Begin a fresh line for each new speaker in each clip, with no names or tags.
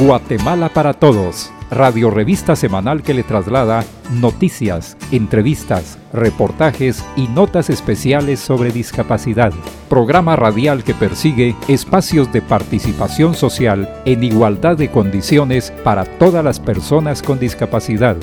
Guatemala para Todos, radio revista semanal que le traslada noticias, entrevistas, reportajes y notas especiales sobre discapacidad. Programa radial que persigue espacios de participación social en igualdad de condiciones para todas las personas con discapacidad.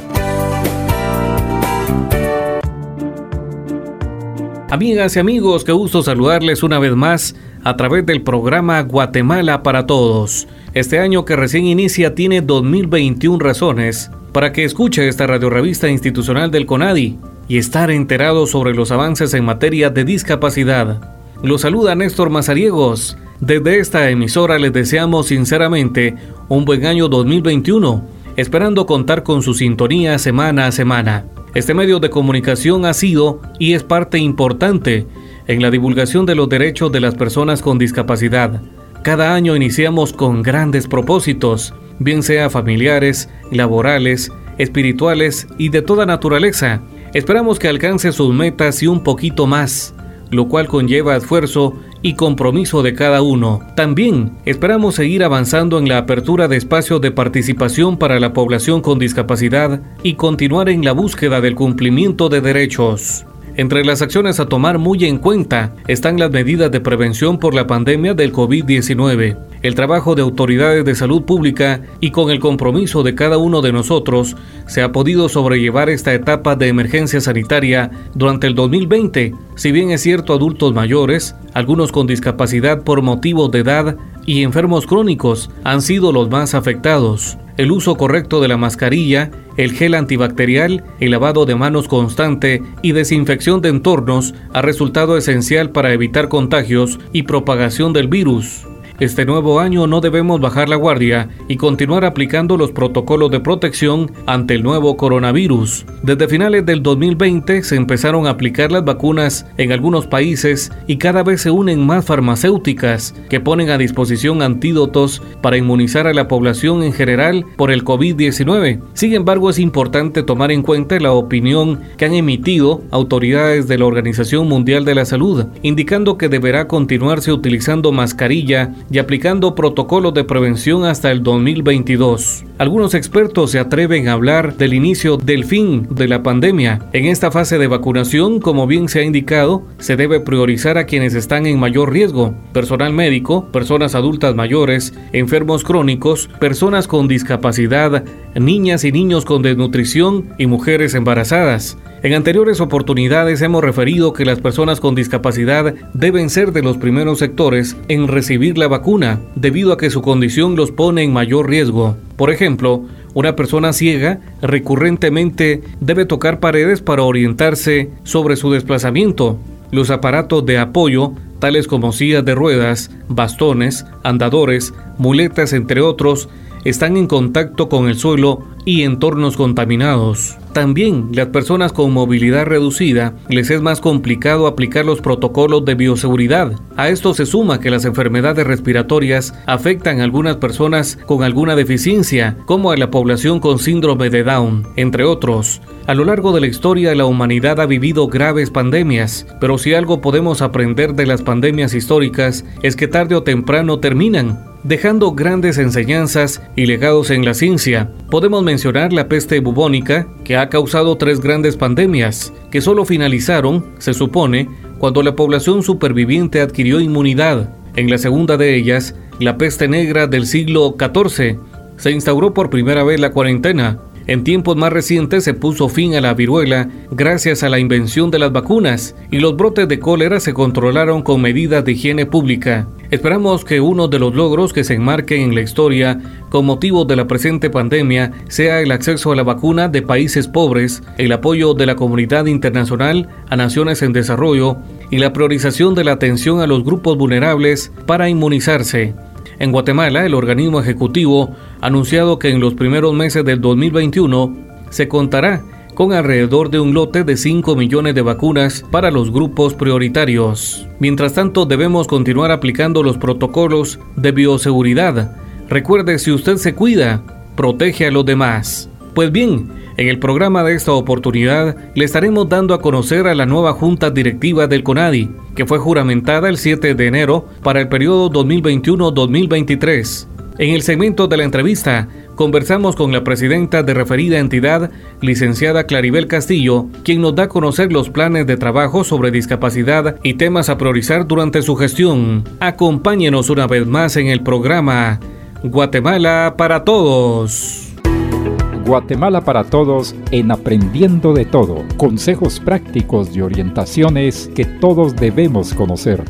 Amigas y amigos, qué gusto saludarles una vez más a través del programa Guatemala para Todos. Este año que recién inicia tiene 2021 razones para que escuche esta radiorevista institucional del CONADI y estar enterado sobre los avances en materia de discapacidad. Lo saluda Néstor Mazariegos. Desde esta emisora les deseamos sinceramente un buen año 2021, esperando contar con su sintonía semana a semana. Este medio de comunicación ha sido y es parte importante en la divulgación de los derechos de las personas con discapacidad cada año iniciamos con grandes propósitos, bien sea familiares, laborales, espirituales y de toda naturaleza. Esperamos que alcance sus metas y un poquito más, lo cual conlleva esfuerzo y compromiso de cada uno. También esperamos seguir avanzando en la apertura de espacios de participación para la población con discapacidad y continuar en la búsqueda del cumplimiento de derechos. Entre las acciones a tomar muy en cuenta están las medidas de prevención por la pandemia del COVID-19, el trabajo de autoridades de salud pública y con el compromiso de cada uno de nosotros se ha podido sobrellevar esta etapa de emergencia sanitaria durante el 2020. Si bien es cierto adultos mayores, algunos con discapacidad por motivos de edad y enfermos crónicos han sido los más afectados. El uso correcto de la mascarilla el gel antibacterial, el lavado de manos constante y desinfección de entornos ha resultado esencial para evitar contagios y propagación del virus. Este nuevo año no debemos bajar la guardia y continuar aplicando los protocolos de protección ante el nuevo coronavirus. Desde finales del 2020 se empezaron a aplicar las vacunas en algunos países y cada vez se unen más farmacéuticas que ponen a disposición antídotos para inmunizar a la población en general por el COVID-19. Sin embargo, es importante tomar en cuenta la opinión que han emitido autoridades de la Organización Mundial de la Salud, indicando que deberá continuarse utilizando mascarilla y aplicando protocolos de prevención hasta el 2022. Algunos expertos se atreven a hablar del inicio del fin de la pandemia. En esta fase de vacunación, como bien se ha indicado, se debe priorizar a quienes están en mayor riesgo, personal médico, personas adultas mayores, enfermos crónicos, personas con discapacidad, niñas y niños con desnutrición y mujeres embarazadas. En anteriores oportunidades hemos referido que las personas con discapacidad deben ser de los primeros sectores en recibir la vacuna, debido a que su condición los pone en mayor riesgo. Por ejemplo, una persona ciega recurrentemente debe tocar paredes para orientarse sobre su desplazamiento. Los aparatos de apoyo, tales como sillas de ruedas, bastones, andadores, muletas, entre otros, están en contacto con el suelo y entornos contaminados. También las personas con movilidad reducida les es más complicado aplicar los protocolos de bioseguridad. A esto se suma que las enfermedades respiratorias afectan a algunas personas con alguna deficiencia, como a la población con síndrome de Down, entre otros. A lo largo de la historia la humanidad ha vivido graves pandemias, pero si algo podemos aprender de las pandemias históricas es que tarde o temprano terminan dejando grandes enseñanzas y legados en la ciencia. Podemos mencionar la peste bubónica, que ha causado tres grandes pandemias, que solo finalizaron, se supone, cuando la población superviviente adquirió inmunidad. En la segunda de ellas, la peste negra del siglo XIV, se instauró por primera vez la cuarentena, en tiempos más recientes se puso fin a la viruela gracias a la invención de las vacunas y los brotes de cólera se controlaron con medidas de higiene pública. Esperamos que uno de los logros que se enmarquen en la historia con motivo de la presente pandemia sea el acceso a la vacuna de países pobres, el apoyo de la comunidad internacional a naciones en desarrollo y la priorización de la atención a los grupos vulnerables para inmunizarse. En Guatemala, el organismo ejecutivo anunciado que en los primeros meses del 2021 se contará con alrededor de un lote de 5 millones de vacunas para los grupos prioritarios. Mientras tanto, debemos continuar aplicando los protocolos de bioseguridad. Recuerde, si usted se cuida, protege a los demás. Pues bien, en el programa de esta oportunidad le estaremos dando a conocer a la nueva Junta Directiva del CONADI, que fue juramentada el 7 de enero para el periodo 2021-2023. En el segmento de la entrevista, conversamos con la presidenta de referida entidad, licenciada Claribel Castillo, quien nos da a conocer los planes de trabajo sobre discapacidad y temas a priorizar durante su gestión. Acompáñenos una vez más en el programa Guatemala para Todos.
Guatemala para Todos en Aprendiendo de Todo. Consejos prácticos y orientaciones que todos debemos conocer.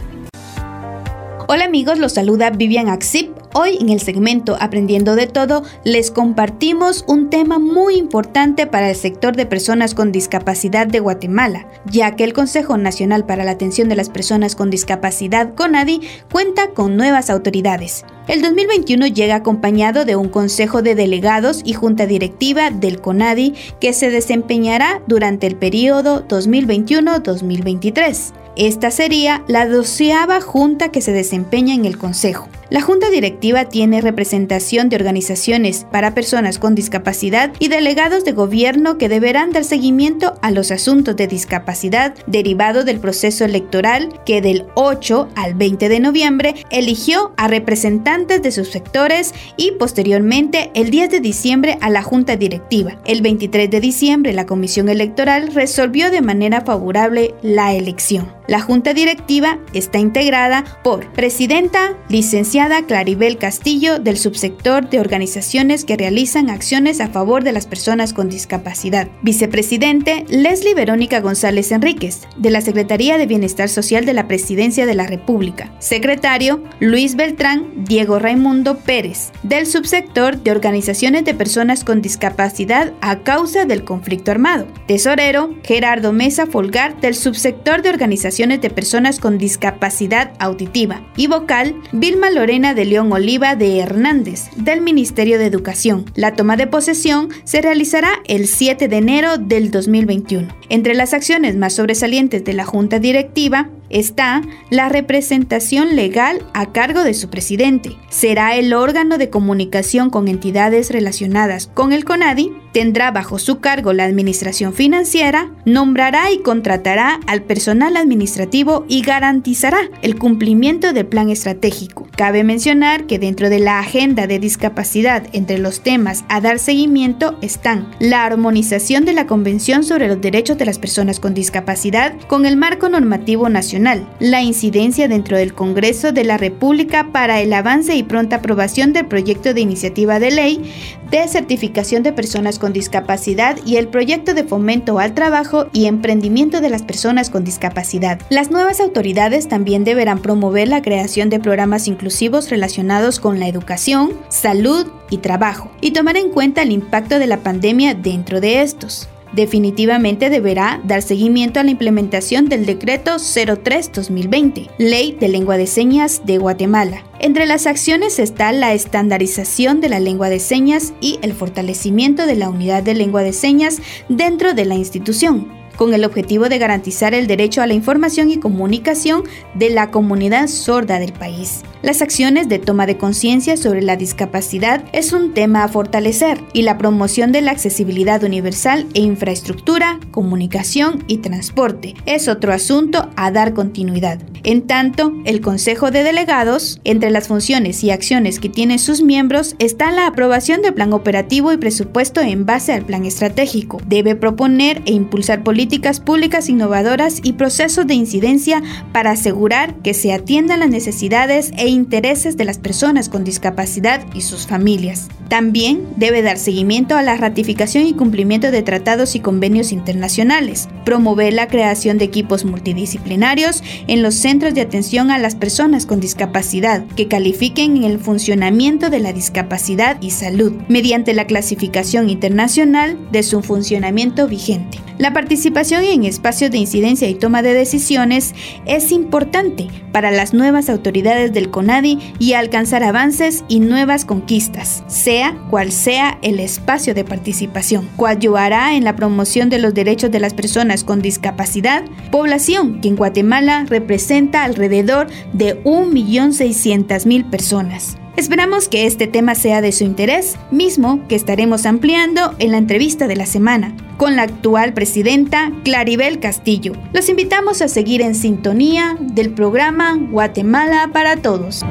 Hola amigos, los saluda Vivian Axip. Hoy en el segmento Aprendiendo de Todo les compartimos un tema muy importante para el sector de personas con discapacidad de Guatemala, ya que el Consejo Nacional para la Atención de las Personas con Discapacidad, CONADI, cuenta con nuevas autoridades. El 2021 llega acompañado de un Consejo de Delegados y Junta Directiva del CONADI que se desempeñará durante el periodo 2021-2023. Esta sería la doceava junta que se desempeña en el Consejo. La Junta Directiva tiene representación de organizaciones para personas con discapacidad y delegados de gobierno que deberán dar seguimiento a los asuntos de discapacidad derivado del proceso electoral que del 8 al 20 de noviembre eligió a representantes de sus sectores y posteriormente el 10 de diciembre a la Junta Directiva. El 23 de diciembre la Comisión Electoral resolvió de manera favorable la elección. La Junta Directiva está integrada por presidenta, licenciada Claribel Castillo del subsector de organizaciones que realizan acciones a favor de las personas con discapacidad. Vicepresidente Leslie Verónica González Enríquez de la Secretaría de Bienestar Social de la Presidencia de la República. Secretario Luis Beltrán Diego Raimundo Pérez del subsector de organizaciones de personas con discapacidad a causa del conflicto armado. Tesorero Gerardo Mesa Folgar del subsector de organizaciones de personas con discapacidad auditiva. Y vocal Vilma De León Oliva de Hernández, del Ministerio de Educación. La toma de posesión se realizará el 7 de enero del 2021. Entre las acciones más sobresalientes de la Junta Directiva está la representación legal a cargo de su presidente. Será el órgano de comunicación con entidades relacionadas con el CONADI, tendrá bajo su cargo la administración financiera, nombrará y contratará al personal administrativo y garantizará el cumplimiento del plan estratégico. Cabe mencionar que dentro de la agenda de discapacidad entre los temas a dar seguimiento están la armonización de la Convención sobre los Derechos de las Personas con Discapacidad con el marco normativo nacional la incidencia dentro del Congreso de la República para el avance y pronta aprobación del proyecto de iniciativa de ley de certificación de personas con discapacidad y el proyecto de fomento al trabajo y emprendimiento de las personas con discapacidad. Las nuevas autoridades también deberán promover la creación de programas inclusivos relacionados con la educación, salud y trabajo, y tomar en cuenta el impacto de la pandemia dentro de estos definitivamente deberá dar seguimiento a la implementación del decreto 03-2020, Ley de Lengua de Señas de Guatemala. Entre las acciones está la estandarización de la lengua de señas y el fortalecimiento de la unidad de lengua de señas dentro de la institución con el objetivo de garantizar el derecho a la información y comunicación de la comunidad sorda del país. Las acciones de toma de conciencia sobre la discapacidad es un tema a fortalecer y la promoción de la accesibilidad universal e infraestructura, comunicación y transporte es otro asunto a dar continuidad. En tanto, el Consejo de Delegados, entre las funciones y acciones que tienen sus miembros, está la aprobación del plan operativo y presupuesto en base al plan estratégico. Debe proponer e impulsar políticas políticas públicas innovadoras y procesos de incidencia para asegurar que se atiendan las necesidades e intereses de las personas con discapacidad y sus familias. También debe dar seguimiento a la ratificación y cumplimiento de tratados y convenios internacionales, promover la creación de equipos multidisciplinarios en los centros de atención a las personas con discapacidad que califiquen el funcionamiento de la discapacidad y salud mediante la clasificación internacional de su funcionamiento vigente. La participación en espacios de incidencia y toma de decisiones es importante para las nuevas autoridades del CONADI y alcanzar avances y nuevas conquistas, sea cual sea el espacio de participación. Coadyuvará en la promoción de los derechos de las personas con discapacidad, población que en Guatemala representa alrededor de 1.600.000 personas. Esperamos que este tema sea de su interés, mismo que estaremos ampliando en la entrevista de la semana con la actual presidenta Claribel Castillo. Los invitamos a seguir en sintonía del programa Guatemala para Todos.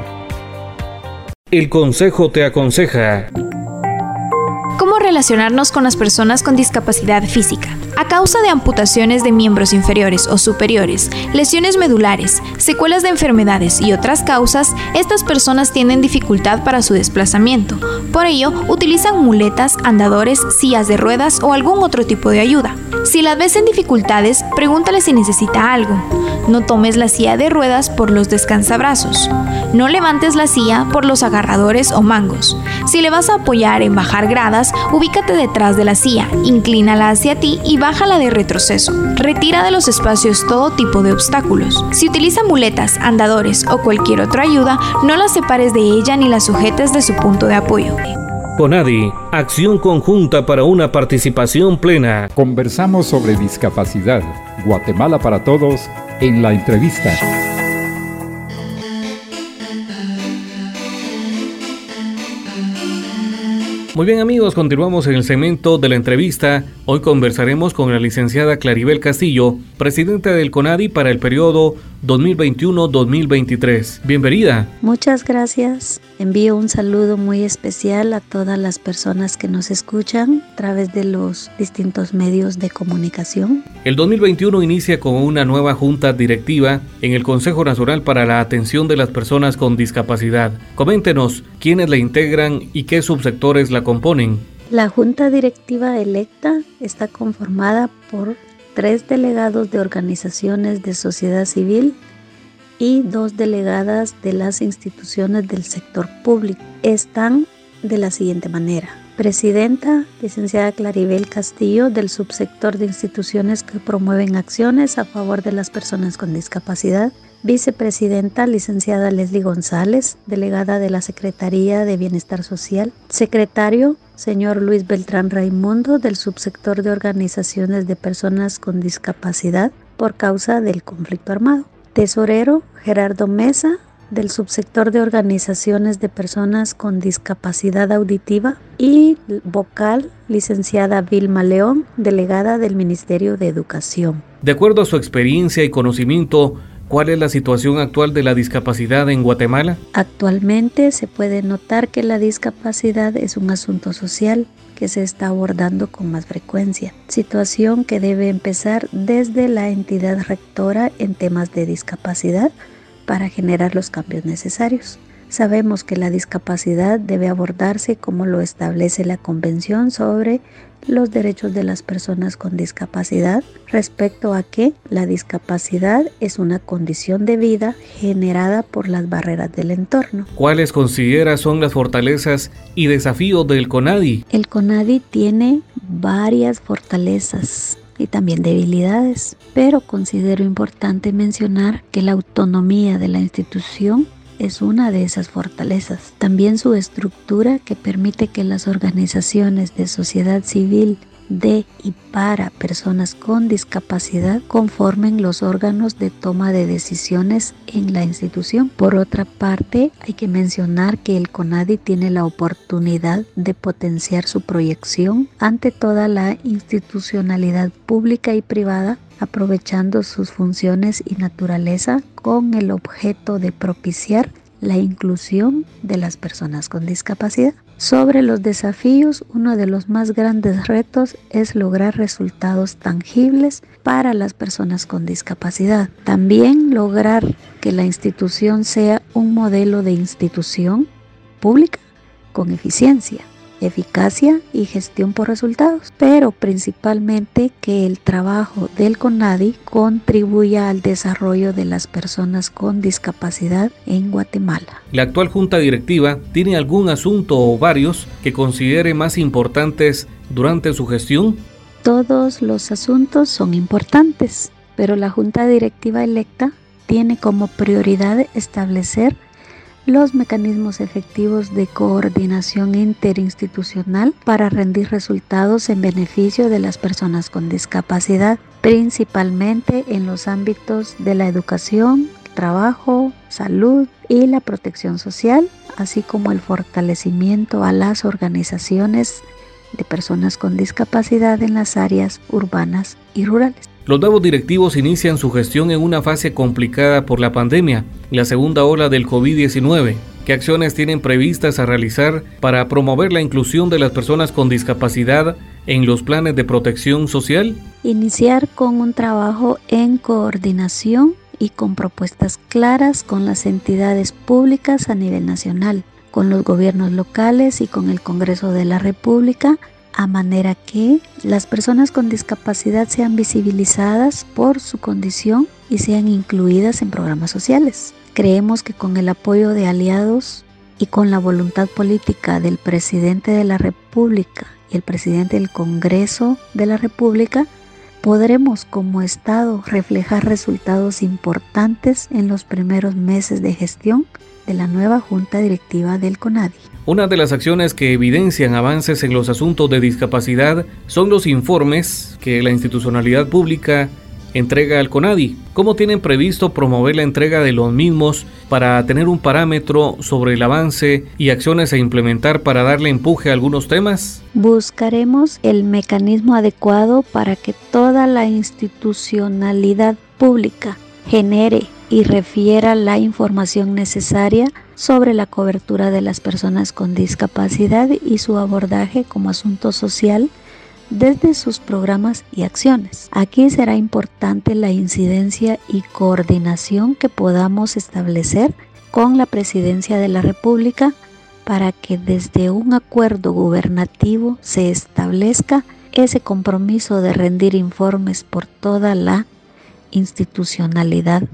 El Consejo te aconseja.
¿Cómo relacionarnos con las personas con discapacidad física? A causa de amputaciones de miembros inferiores o superiores, lesiones medulares, secuelas de enfermedades y otras causas, estas personas tienen dificultad para su desplazamiento. Por ello, utilizan muletas, andadores, sillas de ruedas o algún otro tipo de ayuda. Si las ves en dificultades, pregúntale si necesita algo. No tomes la silla de ruedas por los descansabrazos. No levantes la silla por los agarradores o mangos. Si le vas a apoyar en bajar gradas, ubícate detrás de la silla, inclínala hacia ti y bájala de retroceso. Retira de los espacios todo tipo de obstáculos. Si utiliza muletas, andadores o cualquier otra ayuda, no la separes de ella ni la sujetes de su punto de apoyo.
CONADI, acción conjunta para una participación plena.
Conversamos sobre discapacidad. Guatemala para todos en la entrevista.
Muy bien amigos, continuamos en el segmento de la entrevista. Hoy conversaremos con la licenciada Claribel Castillo, presidenta del CONADI para el periodo 2021-2023. Bienvenida.
Muchas gracias. Envío un saludo muy especial a todas las personas que nos escuchan a través de los distintos medios de comunicación.
El 2021 inicia con una nueva junta directiva en el Consejo Nacional para la Atención de las Personas con Discapacidad. Coméntenos quiénes la integran y qué subsectores la componen.
La junta directiva electa está conformada por tres delegados de organizaciones de sociedad civil y dos delegadas de las instituciones del sector público. Están de la siguiente manera. Presidenta, licenciada Claribel Castillo, del subsector de instituciones que promueven acciones a favor de las personas con discapacidad. Vicepresidenta, licenciada Leslie González, delegada de la Secretaría de Bienestar Social. Secretario, señor Luis Beltrán Raimundo, del subsector de organizaciones de personas con discapacidad por causa del conflicto armado. Tesorero Gerardo Mesa, del subsector de organizaciones de personas con discapacidad auditiva y vocal licenciada Vilma León, delegada del Ministerio de Educación.
De acuerdo a su experiencia y conocimiento, ¿Cuál es la situación actual de la discapacidad en Guatemala?
Actualmente se puede notar que la discapacidad es un asunto social que se está abordando con más frecuencia, situación que debe empezar desde la entidad rectora en temas de discapacidad para generar los cambios necesarios. Sabemos que la discapacidad debe abordarse como lo establece la Convención sobre los derechos de las personas con discapacidad respecto a que la discapacidad es una condición de vida generada por las barreras del entorno.
¿Cuáles considera son las fortalezas y desafíos del CONADI?
El CONADI tiene varias fortalezas y también debilidades, pero considero importante mencionar que la autonomía de la institución es una de esas fortalezas. También su estructura que permite que las organizaciones de sociedad civil de y para personas con discapacidad conformen los órganos de toma de decisiones en la institución. Por otra parte, hay que mencionar que el CONADI tiene la oportunidad de potenciar su proyección ante toda la institucionalidad pública y privada aprovechando sus funciones y naturaleza con el objeto de propiciar la inclusión de las personas con discapacidad. Sobre los desafíos, uno de los más grandes retos es lograr resultados tangibles para las personas con discapacidad. También lograr que la institución sea un modelo de institución pública con eficiencia eficacia y gestión por resultados, pero principalmente que el trabajo del CONADI contribuya al desarrollo de las personas con discapacidad en Guatemala.
¿La actual Junta Directiva tiene algún asunto o varios que considere más importantes durante su gestión?
Todos los asuntos son importantes, pero la Junta Directiva electa tiene como prioridad establecer los mecanismos efectivos de coordinación interinstitucional para rendir resultados en beneficio de las personas con discapacidad, principalmente en los ámbitos de la educación, trabajo, salud y la protección social, así como el fortalecimiento a las organizaciones de personas con discapacidad en las áreas urbanas y rurales.
Los nuevos directivos inician su gestión en una fase complicada por la pandemia, la segunda ola del COVID-19. ¿Qué acciones tienen previstas a realizar para promover la inclusión de las personas con discapacidad en los planes de protección social?
Iniciar con un trabajo en coordinación y con propuestas claras con las entidades públicas a nivel nacional, con los gobiernos locales y con el Congreso de la República, a manera que las personas con discapacidad sean visibilizadas por su condición y sean incluidas en programas sociales. Creemos que con el apoyo de aliados y con la voluntad política del presidente de la República y el presidente del Congreso de la República, podremos como Estado reflejar resultados importantes en los primeros meses de gestión de la nueva Junta Directiva del CONADI.
Una de las acciones que evidencian avances en los asuntos de discapacidad son los informes que la institucionalidad pública entrega al CONADI. ¿Cómo tienen previsto promover la entrega de los mismos para tener un parámetro sobre el avance y acciones a implementar para darle empuje a algunos temas?
Buscaremos el mecanismo adecuado para que toda la institucionalidad pública genere y refiera la información necesaria sobre la cobertura de las personas con discapacidad y su abordaje como asunto social desde sus programas y acciones. Aquí será importante la incidencia y coordinación que podamos establecer con la Presidencia de la República para que desde un acuerdo gubernativo se establezca ese compromiso de rendir informes por toda la institucionalidad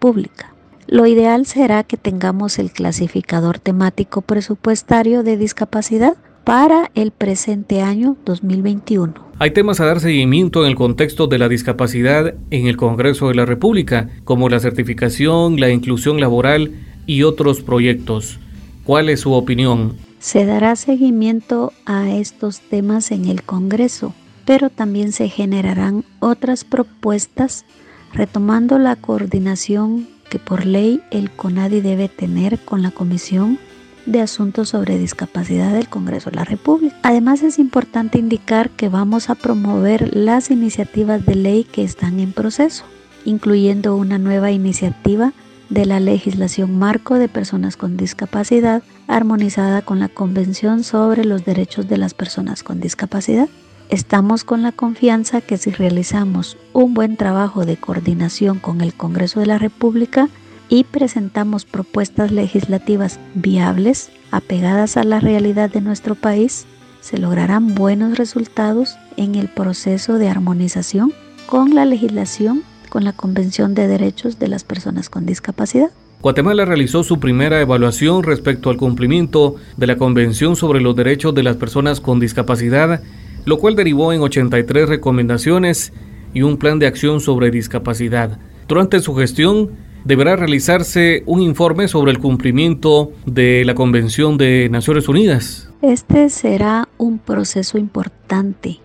pública. Lo ideal será que tengamos el clasificador temático presupuestario de discapacidad para el presente año 2021.
Hay temas a dar seguimiento en el contexto de la discapacidad en el Congreso de la República, como la certificación, la inclusión laboral y otros proyectos. ¿Cuál es su opinión?
Se dará seguimiento a estos temas en el Congreso, pero también se generarán otras propuestas retomando la coordinación que por ley el CONADI debe tener con la Comisión de Asuntos sobre Discapacidad del Congreso de la República. Además es importante indicar que vamos a promover las iniciativas de ley que están en proceso, incluyendo una nueva iniciativa de la legislación marco de personas con discapacidad armonizada con la Convención sobre los Derechos de las Personas con Discapacidad. Estamos con la confianza que si realizamos un buen trabajo de coordinación con el Congreso de la República, y presentamos propuestas legislativas viables, apegadas a la realidad de nuestro país, se lograrán buenos resultados en el proceso de armonización con la legislación con la Convención de Derechos de las Personas con Discapacidad.
Guatemala realizó su primera evaluación respecto al cumplimiento de la Convención sobre los Derechos de las Personas con Discapacidad, lo cual derivó en 83 recomendaciones y un plan de acción sobre discapacidad. Durante su gestión, deberá realizarse un informe sobre el cumplimiento de la Convención de Naciones Unidas.
Este será un proceso importante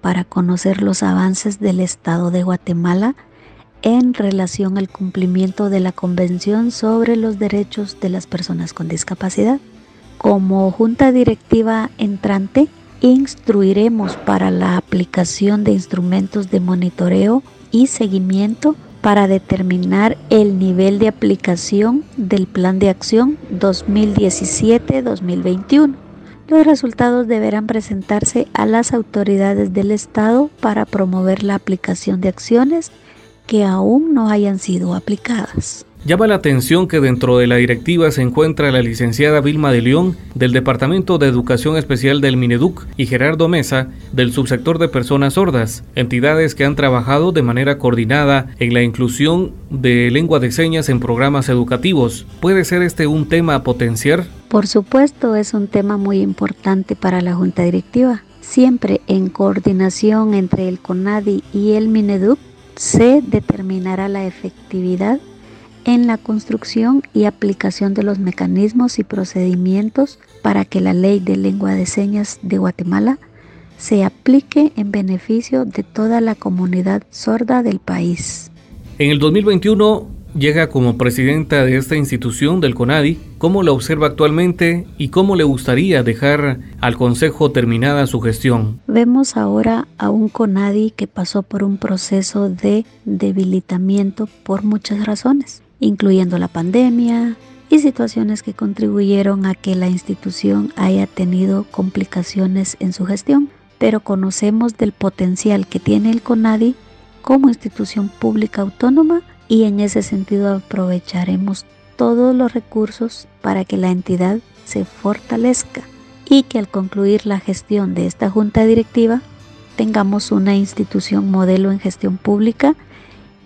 para conocer los avances del Estado de Guatemala en relación al cumplimiento de la Convención sobre los Derechos de las Personas con Discapacidad. Como Junta Directiva entrante, instruiremos para la aplicación de instrumentos de monitoreo y seguimiento para determinar el nivel de aplicación del Plan de Acción 2017-2021. Los resultados deberán presentarse a las autoridades del Estado para promover la aplicación de acciones que aún no hayan sido aplicadas.
Llama la atención que dentro de la directiva se encuentra la licenciada Vilma de León del Departamento de Educación Especial del Mineduc y Gerardo Mesa del subsector de personas sordas, entidades que han trabajado de manera coordinada en la inclusión de lengua de señas en programas educativos. ¿Puede ser este un tema a potenciar?
Por supuesto, es un tema muy importante para la Junta Directiva. Siempre en coordinación entre el CONADI y el Mineduc se determinará la efectividad en la construcción y aplicación de los mecanismos y procedimientos para que la ley de lengua de señas de Guatemala se aplique en beneficio de toda la comunidad sorda del país.
En el 2021 llega como presidenta de esta institución del CONADI, ¿cómo la observa actualmente y cómo le gustaría dejar al Consejo terminada su gestión?
Vemos ahora a un CONADI que pasó por un proceso de debilitamiento por muchas razones incluyendo la pandemia, y situaciones que contribuyeron a que la institución haya tenido complicaciones en su gestión, pero conocemos del potencial que tiene el CONADI como institución pública autónoma y en ese sentido aprovecharemos todos los recursos para que la entidad se fortalezca y que al concluir la gestión de esta junta directiva tengamos una institución modelo en gestión pública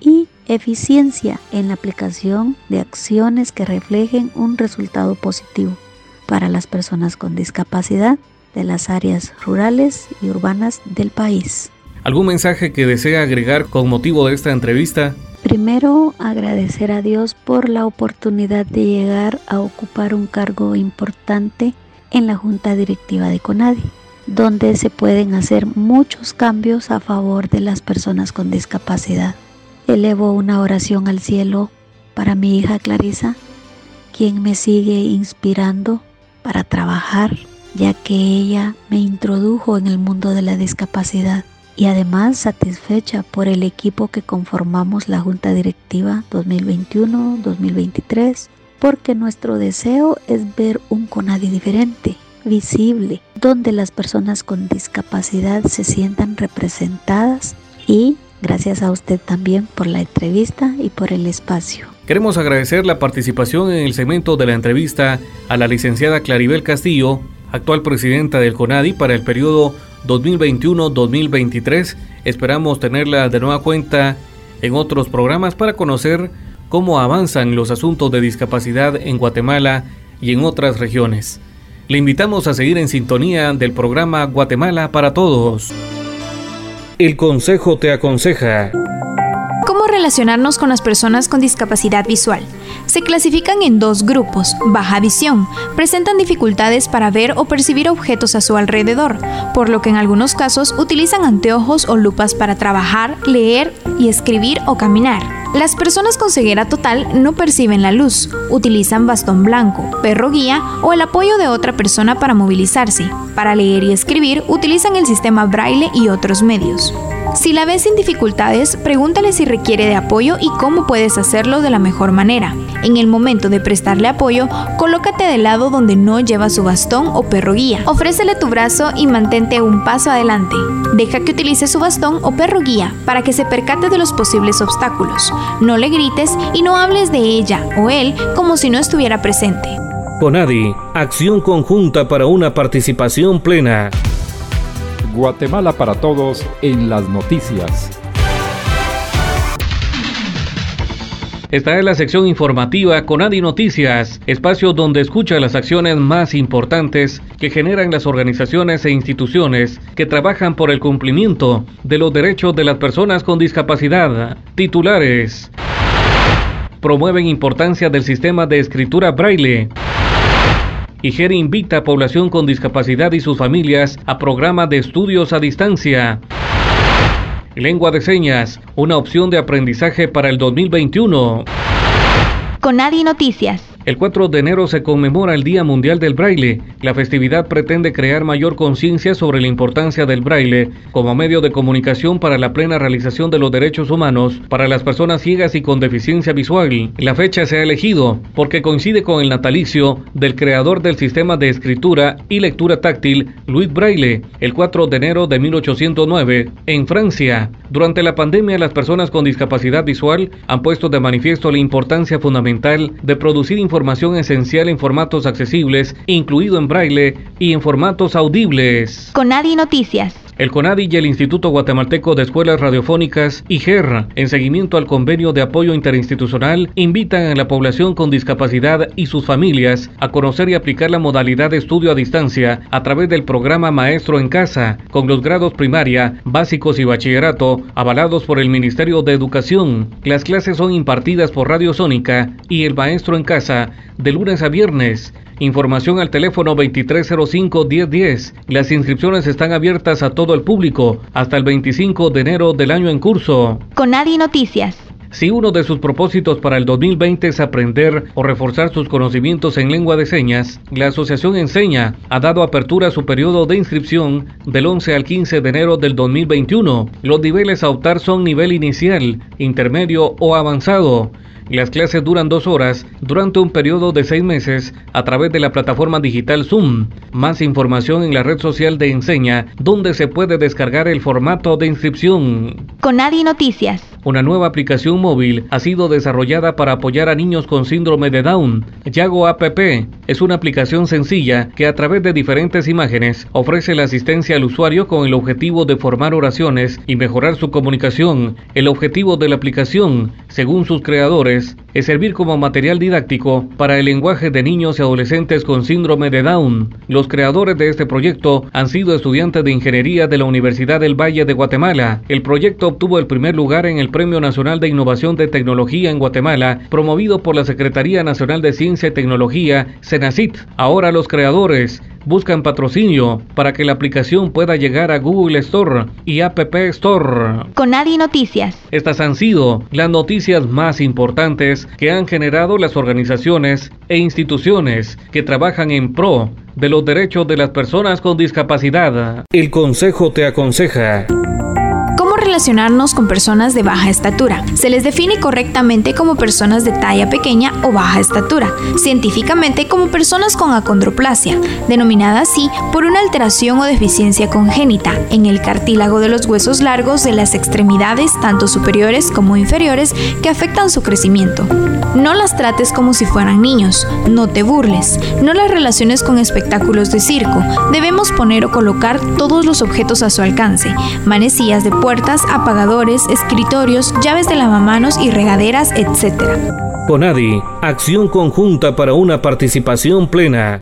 y eficiencia en la aplicación de acciones que reflejen un resultado positivo para las personas con discapacidad de las áreas rurales y urbanas del país.
¿Algún mensaje que desea agregar con motivo de esta entrevista?
Primero, agradecer a Dios por la oportunidad de llegar a ocupar un cargo importante en la Junta Directiva de CONADI, donde se pueden hacer muchos cambios a favor de las personas con discapacidad. Elevo una oración al cielo para mi hija Clarisa, quien me sigue inspirando para trabajar, ya que ella me introdujo en el mundo de la discapacidad y además satisfecha por el equipo que conformamos la Junta Directiva 2021-2023, porque nuestro deseo es ver un CONADI diferente, visible, donde las personas con discapacidad se sientan representadas y gracias a usted también por la entrevista y por el espacio.
Queremos agradecer la participación en el segmento de la entrevista a la licenciada Claribel Castillo, actual presidenta del CONADI para el periodo 2021-2023. Esperamos tenerla de nueva cuenta en otros programas para conocer cómo avanzan los asuntos de discapacidad en Guatemala y en otras regiones. Le invitamos a seguir en sintonía del programa Guatemala para Todos. El Consejo te aconseja.
¿Cómo relacionarnos con las personas con discapacidad visual? Se clasifican en dos grupos. Baja visión. Presentan dificultades para ver o percibir objetos a su alrededor, por lo que en algunos casos utilizan anteojos o lupas para trabajar, leer y escribir o caminar. Las personas con ceguera total no perciben la luz, utilizan bastón blanco, perro guía o el apoyo de otra persona para movilizarse. Para leer y escribir utilizan el sistema braille y otros medios. Si la ves sin dificultades, pregúntale si requiere de apoyo y cómo puedes hacerlo de la mejor manera. En el momento de prestarle apoyo, colócate del lado donde no lleva su bastón o perro guía. Ofrécele tu brazo y mantente un paso adelante. Deja que utilice su bastón o perro guía para que se percate de los posibles obstáculos. No le grites y no hables de ella o él como si no estuviera presente.
CONADI, acción conjunta para una participación plena.
Guatemala para todos en las noticias.
Esta es la sección informativa con Adi Noticias, espacio donde escucha las acciones más importantes que generan las organizaciones e instituciones que trabajan por el cumplimiento de los derechos de las personas con discapacidad. Titulares. Promueven importancia del sistema de escritura braille. IGER invita a población con discapacidad y sus familias a programa de estudios a distancia. Lengua de señas, una opción de aprendizaje para el 2021.
Con Nadie Noticias.
El 4 de enero se conmemora el Día Mundial del Braille. La festividad pretende crear mayor conciencia sobre la importancia del braille como medio de comunicación para la plena realización de los derechos humanos para las personas ciegas y con deficiencia visual. La fecha se ha elegido porque coincide con el natalicio del creador del sistema de escritura y lectura táctil, Louis Braille, el 4 de enero de 1809, en Francia. Durante la pandemia, las personas con discapacidad visual han puesto de manifiesto la importancia fundamental de producir información esencial en formatos accesibles, incluido en braille y en formatos audibles.
Conadi Noticias.
El CONADI y el Instituto Guatemalteco de Escuelas Radiofónicas, IGER, en seguimiento al convenio de apoyo interinstitucional, invitan a la población con discapacidad y sus familias a conocer y aplicar la modalidad de estudio a distancia a través del programa Maestro en Casa, con los grados primaria, básicos y bachillerato, avalados por el Ministerio de Educación. Las clases son impartidas por Radio Sónica y el Maestro en Casa de lunes a viernes. Información al teléfono 2305-1010. Las inscripciones están abiertas a todo el público hasta el 25 de enero del año en curso.
Con Nadie Noticias.
Si uno de sus propósitos para el 2020 es aprender o reforzar sus conocimientos en lengua de señas, la Asociación Enseña ha dado apertura a su periodo de inscripción del 11 al 15 de enero del 2021. Los niveles a optar son nivel inicial, intermedio o avanzado. Las clases duran dos horas durante un periodo de seis meses a través de la plataforma digital Zoom. Más información en la red social de Enseña, donde se puede descargar el formato de inscripción.
Conadi Noticias.
Una nueva aplicación móvil ha sido desarrollada para apoyar a niños con síndrome de Down. Yago App es una aplicación sencilla que a través de diferentes imágenes ofrece la asistencia al usuario con el objetivo de formar oraciones y mejorar su comunicación. El objetivo de la aplicación, según sus creadores, es servir como material didáctico para el lenguaje de niños y adolescentes con síndrome de Down. Los creadores de este proyecto han sido estudiantes de ingeniería de la Universidad del Valle de Guatemala. El proyecto obtuvo el primer lugar en el Premio Nacional de Innovación de Tecnología en Guatemala, promovido por la Secretaría Nacional de Ciencia y Tecnología, CENACIT. Ahora los creadores buscan patrocinio para que la aplicación pueda llegar a Google Store y App Store.
Con Adi Noticias.
Estas han sido las noticias más importantes que han generado las organizaciones e instituciones que trabajan en pro de los derechos de las personas con discapacidad. El Consejo te aconseja
relacionarnos con personas de baja estatura. Se les define correctamente como personas de talla pequeña o baja estatura, científicamente como personas con acondroplasia, denominada así por una alteración o deficiencia congénita en el cartílago de los huesos largos de las extremidades, tanto superiores como inferiores, que afectan su crecimiento. No las trates como si fueran niños, no te burles, no las relaciones con espectáculos de circo. Debemos poner o colocar todos los objetos a su alcance, manecillas de puertas, apagadores, escritorios, llaves de lavamanos y regaderas, etc.
Conadi, acción conjunta para una participación plena.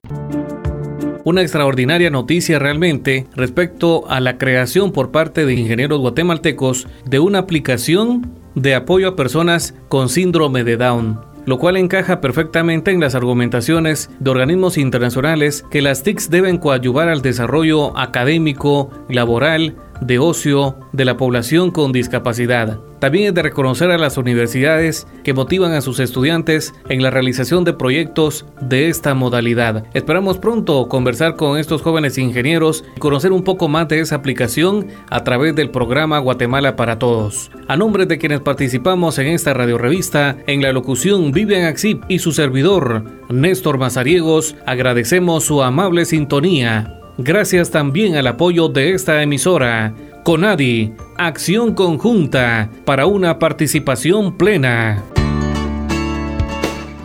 Una extraordinaria noticia realmente respecto a la creación por parte de ingenieros guatemaltecos de una aplicación de apoyo a personas con síndrome de Down lo cual encaja perfectamente en las argumentaciones de organismos internacionales que las TICs deben coadyuvar al desarrollo académico, laboral, de ocio de la población con discapacidad. También es de reconocer a las universidades que motivan a sus estudiantes en la realización de proyectos de esta modalidad. Esperamos pronto conversar con estos jóvenes ingenieros y conocer un poco más de esa aplicación a través del programa Guatemala para Todos. A nombre de quienes participamos en esta radiorevista, en la locución Vivian Axip y su servidor, Néstor Mazariegos, agradecemos su amable sintonía gracias también al apoyo de esta emisora. Conadi, acción conjunta para una participación plena.